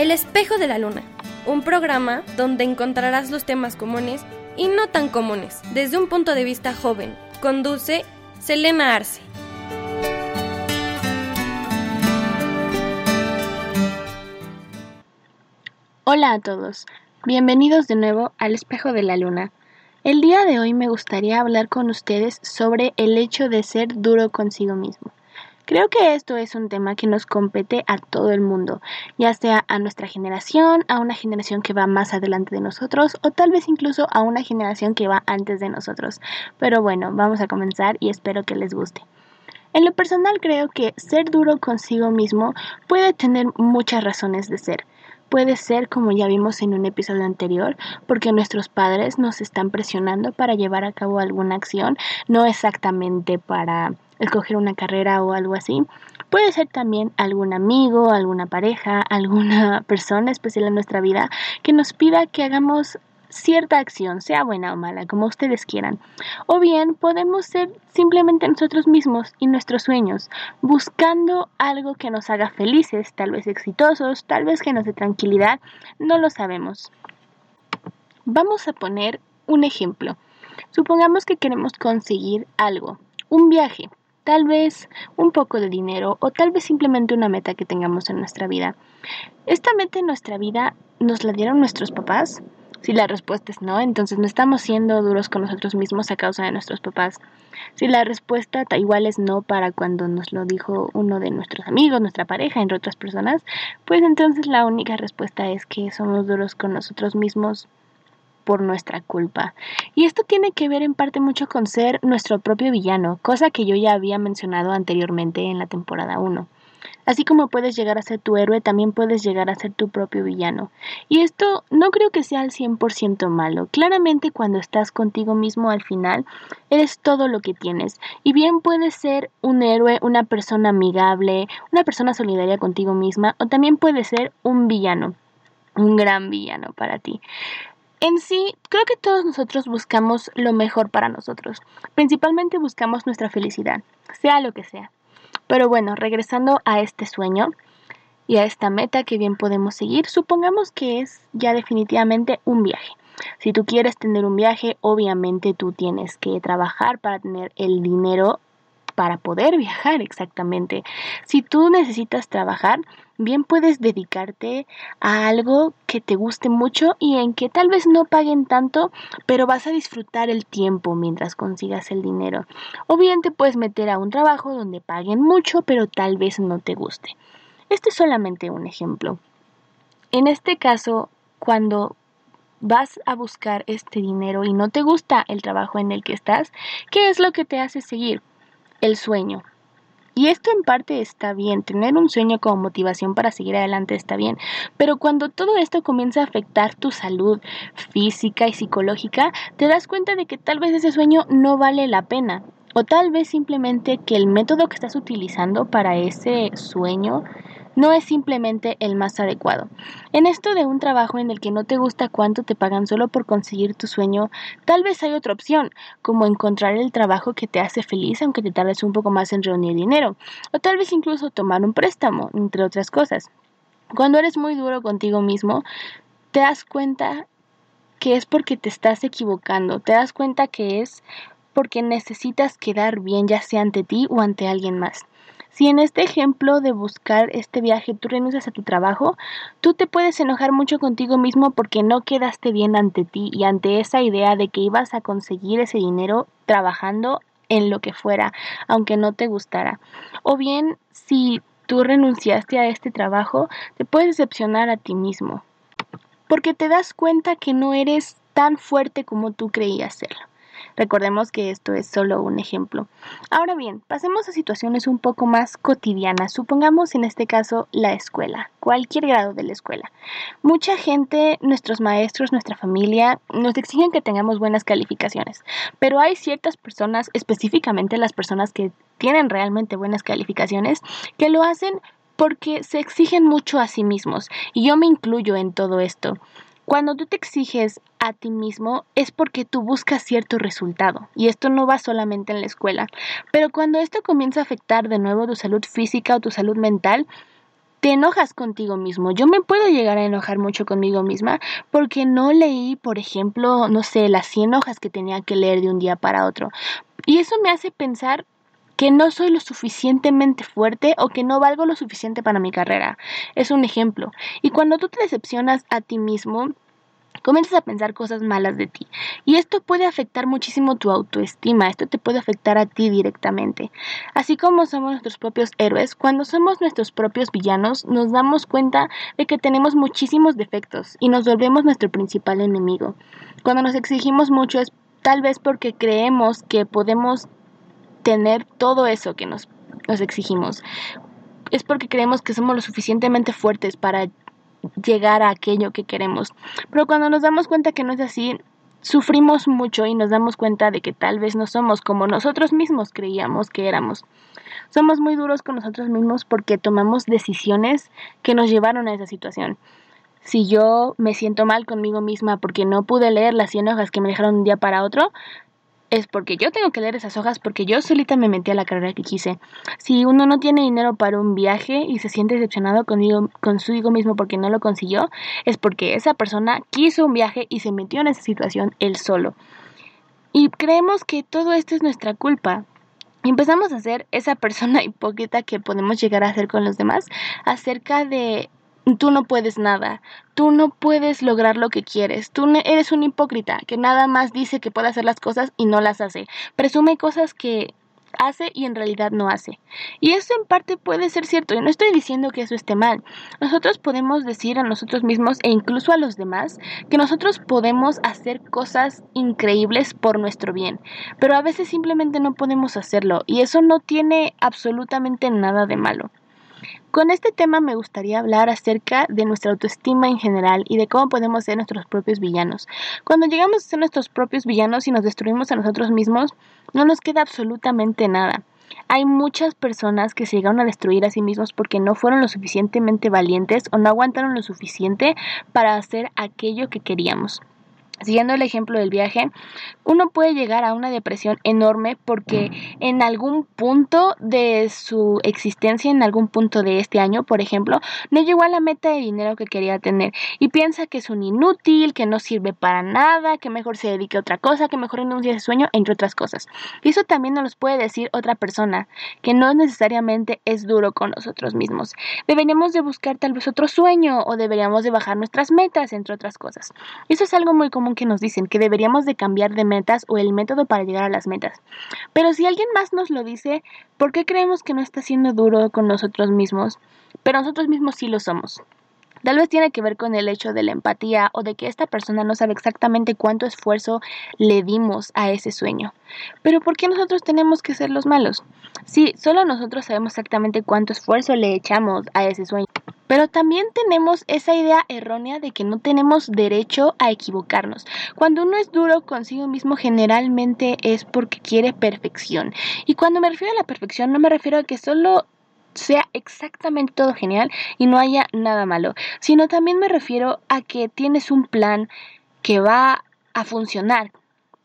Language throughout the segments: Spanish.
El espejo de la luna, un programa donde encontrarás los temas comunes y no tan comunes desde un punto de vista joven. Conduce Selena Arce. Hola a todos, bienvenidos de nuevo al espejo de la luna. El día de hoy me gustaría hablar con ustedes sobre el hecho de ser duro consigo mismo. Creo que esto es un tema que nos compete a todo el mundo, ya sea a nuestra generación, a una generación que va más adelante de nosotros o tal vez incluso a una generación que va antes de nosotros. Pero bueno, vamos a comenzar y espero que les guste. En lo personal creo que ser duro consigo mismo puede tener muchas razones de ser. Puede ser, como ya vimos en un episodio anterior, porque nuestros padres nos están presionando para llevar a cabo alguna acción, no exactamente para escoger una carrera o algo así. Puede ser también algún amigo, alguna pareja, alguna persona especial en nuestra vida que nos pida que hagamos cierta acción, sea buena o mala, como ustedes quieran. O bien podemos ser simplemente nosotros mismos y nuestros sueños, buscando algo que nos haga felices, tal vez exitosos, tal vez que nos dé tranquilidad, no lo sabemos. Vamos a poner un ejemplo. Supongamos que queremos conseguir algo, un viaje, tal vez un poco de dinero o tal vez simplemente una meta que tengamos en nuestra vida. ¿Esta meta en nuestra vida nos la dieron nuestros papás? Si la respuesta es no, entonces no estamos siendo duros con nosotros mismos a causa de nuestros papás. Si la respuesta igual es no para cuando nos lo dijo uno de nuestros amigos, nuestra pareja, entre otras personas, pues entonces la única respuesta es que somos duros con nosotros mismos por nuestra culpa. Y esto tiene que ver en parte mucho con ser nuestro propio villano, cosa que yo ya había mencionado anteriormente en la temporada 1. Así como puedes llegar a ser tu héroe, también puedes llegar a ser tu propio villano. Y esto no creo que sea al 100% malo. Claramente cuando estás contigo mismo al final, eres todo lo que tienes. Y bien puedes ser un héroe, una persona amigable, una persona solidaria contigo misma, o también puedes ser un villano, un gran villano para ti. En sí, creo que todos nosotros buscamos lo mejor para nosotros. Principalmente buscamos nuestra felicidad, sea lo que sea. Pero bueno, regresando a este sueño y a esta meta que bien podemos seguir, supongamos que es ya definitivamente un viaje. Si tú quieres tener un viaje, obviamente tú tienes que trabajar para tener el dinero para poder viajar exactamente. Si tú necesitas trabajar, bien puedes dedicarte a algo que te guste mucho y en que tal vez no paguen tanto, pero vas a disfrutar el tiempo mientras consigas el dinero. O bien te puedes meter a un trabajo donde paguen mucho, pero tal vez no te guste. Este es solamente un ejemplo. En este caso, cuando vas a buscar este dinero y no te gusta el trabajo en el que estás, ¿qué es lo que te hace seguir? el sueño. Y esto en parte está bien, tener un sueño como motivación para seguir adelante está bien, pero cuando todo esto comienza a afectar tu salud física y psicológica, te das cuenta de que tal vez ese sueño no vale la pena, o tal vez simplemente que el método que estás utilizando para ese sueño no es simplemente el más adecuado. En esto de un trabajo en el que no te gusta cuánto te pagan solo por conseguir tu sueño, tal vez hay otra opción, como encontrar el trabajo que te hace feliz aunque te tardes un poco más en reunir dinero, o tal vez incluso tomar un préstamo, entre otras cosas. Cuando eres muy duro contigo mismo, te das cuenta que es porque te estás equivocando, te das cuenta que es porque necesitas quedar bien ya sea ante ti o ante alguien más. Si en este ejemplo de buscar este viaje tú renuncias a tu trabajo, tú te puedes enojar mucho contigo mismo porque no quedaste bien ante ti y ante esa idea de que ibas a conseguir ese dinero trabajando en lo que fuera, aunque no te gustara. O bien, si tú renunciaste a este trabajo, te puedes decepcionar a ti mismo, porque te das cuenta que no eres tan fuerte como tú creías serlo. Recordemos que esto es solo un ejemplo. Ahora bien, pasemos a situaciones un poco más cotidianas. Supongamos en este caso la escuela, cualquier grado de la escuela. Mucha gente, nuestros maestros, nuestra familia, nos exigen que tengamos buenas calificaciones, pero hay ciertas personas, específicamente las personas que tienen realmente buenas calificaciones, que lo hacen porque se exigen mucho a sí mismos, y yo me incluyo en todo esto. Cuando tú te exiges a ti mismo es porque tú buscas cierto resultado y esto no va solamente en la escuela. Pero cuando esto comienza a afectar de nuevo tu salud física o tu salud mental, te enojas contigo mismo. Yo me puedo llegar a enojar mucho conmigo misma porque no leí, por ejemplo, no sé, las 100 hojas que tenía que leer de un día para otro. Y eso me hace pensar que no soy lo suficientemente fuerte o que no valgo lo suficiente para mi carrera. Es un ejemplo. Y cuando tú te decepcionas a ti mismo, comienzas a pensar cosas malas de ti. Y esto puede afectar muchísimo tu autoestima, esto te puede afectar a ti directamente. Así como somos nuestros propios héroes, cuando somos nuestros propios villanos, nos damos cuenta de que tenemos muchísimos defectos y nos volvemos nuestro principal enemigo. Cuando nos exigimos mucho es tal vez porque creemos que podemos tener todo eso que nos, nos exigimos. Es porque creemos que somos lo suficientemente fuertes para llegar a aquello que queremos. Pero cuando nos damos cuenta que no es así, sufrimos mucho y nos damos cuenta de que tal vez no somos como nosotros mismos creíamos que éramos. Somos muy duros con nosotros mismos porque tomamos decisiones que nos llevaron a esa situación. Si yo me siento mal conmigo misma porque no pude leer las 100 hojas que me dejaron un día para otro, es porque yo tengo que leer esas hojas porque yo solita me metí a la carrera que quise. Si uno no tiene dinero para un viaje y se siente decepcionado conmigo, consigo mismo porque no lo consiguió, es porque esa persona quiso un viaje y se metió en esa situación él solo. Y creemos que todo esto es nuestra culpa. Y empezamos a ser esa persona hipócrita que podemos llegar a ser con los demás acerca de tú no puedes nada, tú no puedes lograr lo que quieres, tú eres un hipócrita que nada más dice que puede hacer las cosas y no las hace, presume cosas que hace y en realidad no hace. Y eso en parte puede ser cierto, y no estoy diciendo que eso esté mal. Nosotros podemos decir a nosotros mismos e incluso a los demás que nosotros podemos hacer cosas increíbles por nuestro bien, pero a veces simplemente no podemos hacerlo y eso no tiene absolutamente nada de malo. Con este tema me gustaría hablar acerca de nuestra autoestima en general y de cómo podemos ser nuestros propios villanos. Cuando llegamos a ser nuestros propios villanos y nos destruimos a nosotros mismos, no nos queda absolutamente nada. Hay muchas personas que se llegaron a destruir a sí mismos porque no fueron lo suficientemente valientes o no aguantaron lo suficiente para hacer aquello que queríamos. Siguiendo el ejemplo del viaje, uno puede llegar a una depresión enorme porque en algún punto de su existencia, en algún punto de este año, por ejemplo, no llegó a la meta de dinero que quería tener y piensa que es un inútil, que no sirve para nada, que mejor se dedique a otra cosa, que mejor renuncie a sueño, entre otras cosas. Y eso también nos lo puede decir otra persona, que no necesariamente es duro con nosotros mismos. Deberíamos de buscar tal vez otro sueño o deberíamos de bajar nuestras metas, entre otras cosas. Eso es algo muy común que nos dicen que deberíamos de cambiar de metas o el método para llegar a las metas. Pero si alguien más nos lo dice, ¿por qué creemos que no está siendo duro con nosotros mismos? Pero nosotros mismos sí lo somos. Tal vez tiene que ver con el hecho de la empatía o de que esta persona no sabe exactamente cuánto esfuerzo le dimos a ese sueño. Pero ¿por qué nosotros tenemos que ser los malos? Sí, solo nosotros sabemos exactamente cuánto esfuerzo le echamos a ese sueño. Pero también tenemos esa idea errónea de que no tenemos derecho a equivocarnos. Cuando uno es duro consigo mismo generalmente es porque quiere perfección. Y cuando me refiero a la perfección no me refiero a que solo sea exactamente todo genial y no haya nada malo, sino también me refiero a que tienes un plan que va a funcionar.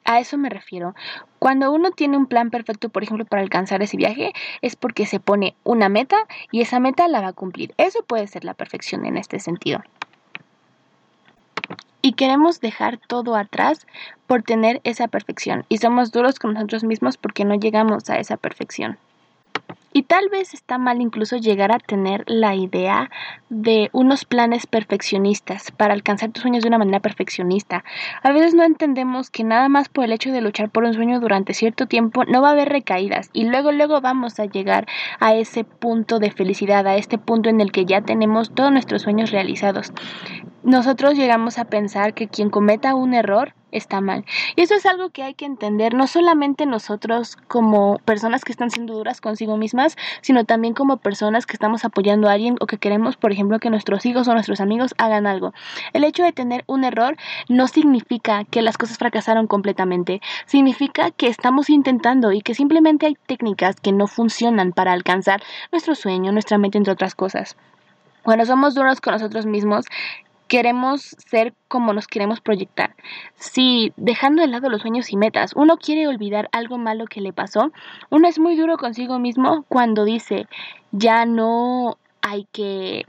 A eso me refiero. Cuando uno tiene un plan perfecto, por ejemplo, para alcanzar ese viaje, es porque se pone una meta y esa meta la va a cumplir. Eso puede ser la perfección en este sentido. Y queremos dejar todo atrás por tener esa perfección. Y somos duros con nosotros mismos porque no llegamos a esa perfección. Y tal vez está mal incluso llegar a tener la idea de unos planes perfeccionistas para alcanzar tus sueños de una manera perfeccionista. A veces no entendemos que nada más por el hecho de luchar por un sueño durante cierto tiempo no va a haber recaídas y luego luego vamos a llegar a ese punto de felicidad, a este punto en el que ya tenemos todos nuestros sueños realizados. Nosotros llegamos a pensar que quien cometa un error está mal. Y eso es algo que hay que entender, no solamente nosotros como personas que están siendo duras consigo mismas, sino también como personas que estamos apoyando a alguien o que queremos, por ejemplo, que nuestros hijos o nuestros amigos hagan algo. El hecho de tener un error no significa que las cosas fracasaron completamente, significa que estamos intentando y que simplemente hay técnicas que no funcionan para alcanzar nuestro sueño, nuestra mente, entre otras cosas. Cuando somos duros con nosotros mismos, queremos ser como nos queremos proyectar. Si dejando de lado los sueños y metas, uno quiere olvidar algo malo que le pasó, uno es muy duro consigo mismo cuando dice, ya no hay que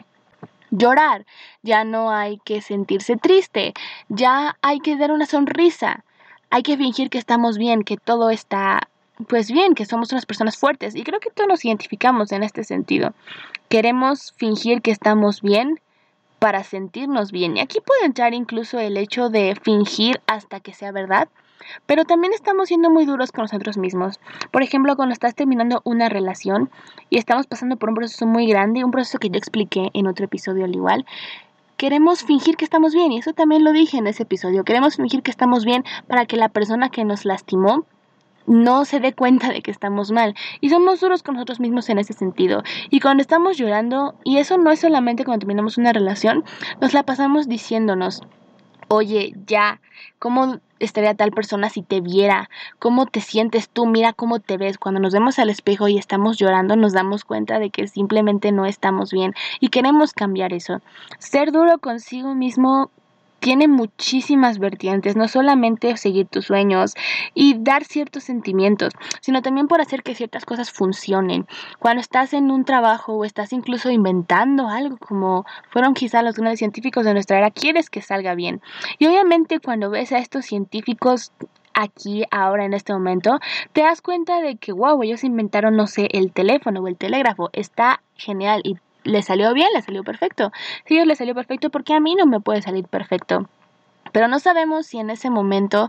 llorar, ya no hay que sentirse triste, ya hay que dar una sonrisa, hay que fingir que estamos bien, que todo está pues bien, que somos unas personas fuertes y creo que todos nos identificamos en este sentido. Queremos fingir que estamos bien para sentirnos bien y aquí puede entrar incluso el hecho de fingir hasta que sea verdad. Pero también estamos siendo muy duros con nosotros mismos. Por ejemplo, cuando estás terminando una relación y estamos pasando por un proceso muy grande, un proceso que yo expliqué en otro episodio al igual, queremos fingir que estamos bien, y eso también lo dije en ese episodio, queremos fingir que estamos bien para que la persona que nos lastimó no se dé cuenta de que estamos mal. Y somos duros con nosotros mismos en ese sentido. Y cuando estamos llorando, y eso no es solamente cuando terminamos una relación, nos la pasamos diciéndonos, oye, ya, ¿cómo estaría tal persona si te viera? ¿Cómo te sientes tú? Mira cómo te ves. Cuando nos vemos al espejo y estamos llorando, nos damos cuenta de que simplemente no estamos bien y queremos cambiar eso. Ser duro consigo mismo tiene muchísimas vertientes, no solamente seguir tus sueños y dar ciertos sentimientos, sino también por hacer que ciertas cosas funcionen. Cuando estás en un trabajo o estás incluso inventando algo como fueron quizás los grandes científicos de nuestra era, quieres que salga bien. Y obviamente cuando ves a estos científicos aquí, ahora, en este momento, te das cuenta de que, wow, ellos inventaron, no sé, el teléfono o el telégrafo, está genial y le salió bien, le salió perfecto. Si a ellos le salió perfecto, porque a mí no me puede salir perfecto? Pero no sabemos si en ese momento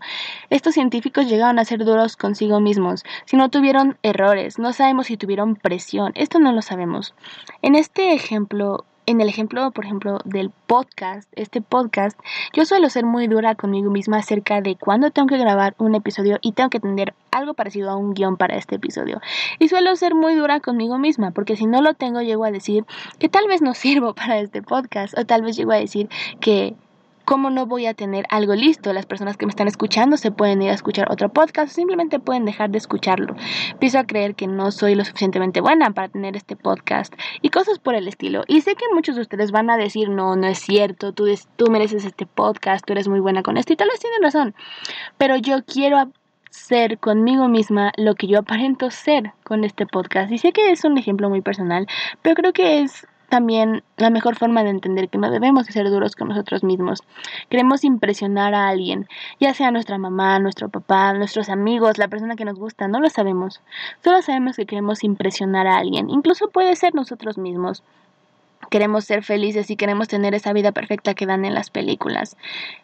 estos científicos llegaron a ser duros consigo mismos, si no tuvieron errores, no sabemos si tuvieron presión, esto no lo sabemos. En este ejemplo, en el ejemplo, por ejemplo, del podcast, este podcast, yo suelo ser muy dura conmigo misma acerca de cuándo tengo que grabar un episodio y tengo que tener algo parecido a un guion para este episodio. Y suelo ser muy dura conmigo misma, porque si no lo tengo, llego a decir que tal vez no sirvo para este podcast, o tal vez llego a decir que ¿Cómo no voy a tener algo listo? Las personas que me están escuchando se pueden ir a escuchar otro podcast o simplemente pueden dejar de escucharlo. Empiezo a creer que no soy lo suficientemente buena para tener este podcast y cosas por el estilo. Y sé que muchos de ustedes van a decir, no, no es cierto, tú, tú mereces este podcast, tú eres muy buena con esto y tal vez tienen razón. Pero yo quiero ser conmigo misma lo que yo aparento ser con este podcast. Y sé que es un ejemplo muy personal, pero creo que es también la mejor forma de entender que no debemos ser duros con nosotros mismos. Queremos impresionar a alguien, ya sea nuestra mamá, nuestro papá, nuestros amigos, la persona que nos gusta, no lo sabemos. Solo sabemos que queremos impresionar a alguien, incluso puede ser nosotros mismos queremos ser felices y queremos tener esa vida perfecta que dan en las películas.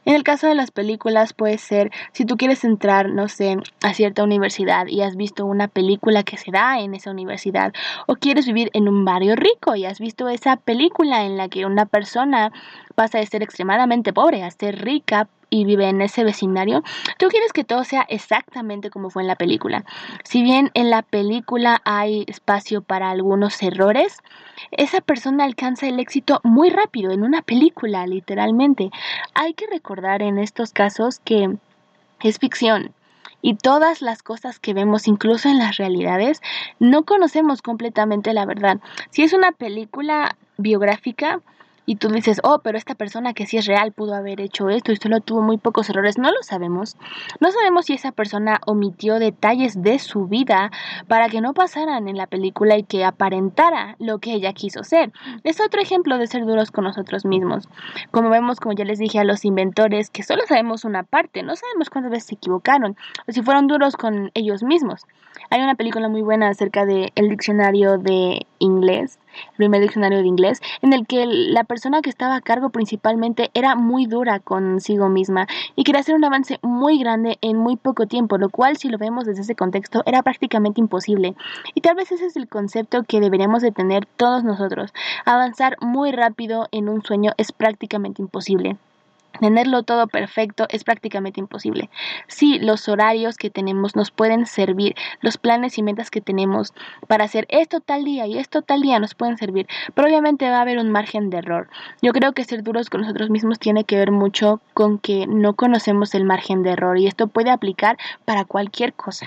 En el caso de las películas puede ser si tú quieres entrar, no sé, a cierta universidad y has visto una película que se da en esa universidad o quieres vivir en un barrio rico y has visto esa película en la que una persona pasa de ser extremadamente pobre a ser rica y vive en ese vecindario, tú quieres que todo sea exactamente como fue en la película. Si bien en la película hay espacio para algunos errores, esa persona alcanza el éxito muy rápido en una película, literalmente. Hay que recordar en estos casos que es ficción. Y todas las cosas que vemos, incluso en las realidades, no conocemos completamente la verdad. Si es una película biográfica, y tú dices, oh, pero esta persona que sí es real pudo haber hecho esto y solo tuvo muy pocos errores, no lo sabemos. No sabemos si esa persona omitió detalles de su vida para que no pasaran en la película y que aparentara lo que ella quiso ser. Es otro ejemplo de ser duros con nosotros mismos. Como vemos, como ya les dije a los inventores, que solo sabemos una parte, no sabemos cuántas veces se equivocaron o si fueron duros con ellos mismos. Hay una película muy buena acerca del el diccionario de inglés primer diccionario de inglés, en el que la persona que estaba a cargo principalmente era muy dura consigo misma y quería hacer un avance muy grande en muy poco tiempo, lo cual si lo vemos desde ese contexto era prácticamente imposible. Y tal vez ese es el concepto que deberíamos de tener todos nosotros. Avanzar muy rápido en un sueño es prácticamente imposible. Tenerlo todo perfecto es prácticamente imposible. Sí, los horarios que tenemos nos pueden servir, los planes y metas que tenemos para hacer esto tal día y esto tal día nos pueden servir, pero obviamente va a haber un margen de error. Yo creo que ser duros con nosotros mismos tiene que ver mucho con que no conocemos el margen de error y esto puede aplicar para cualquier cosa.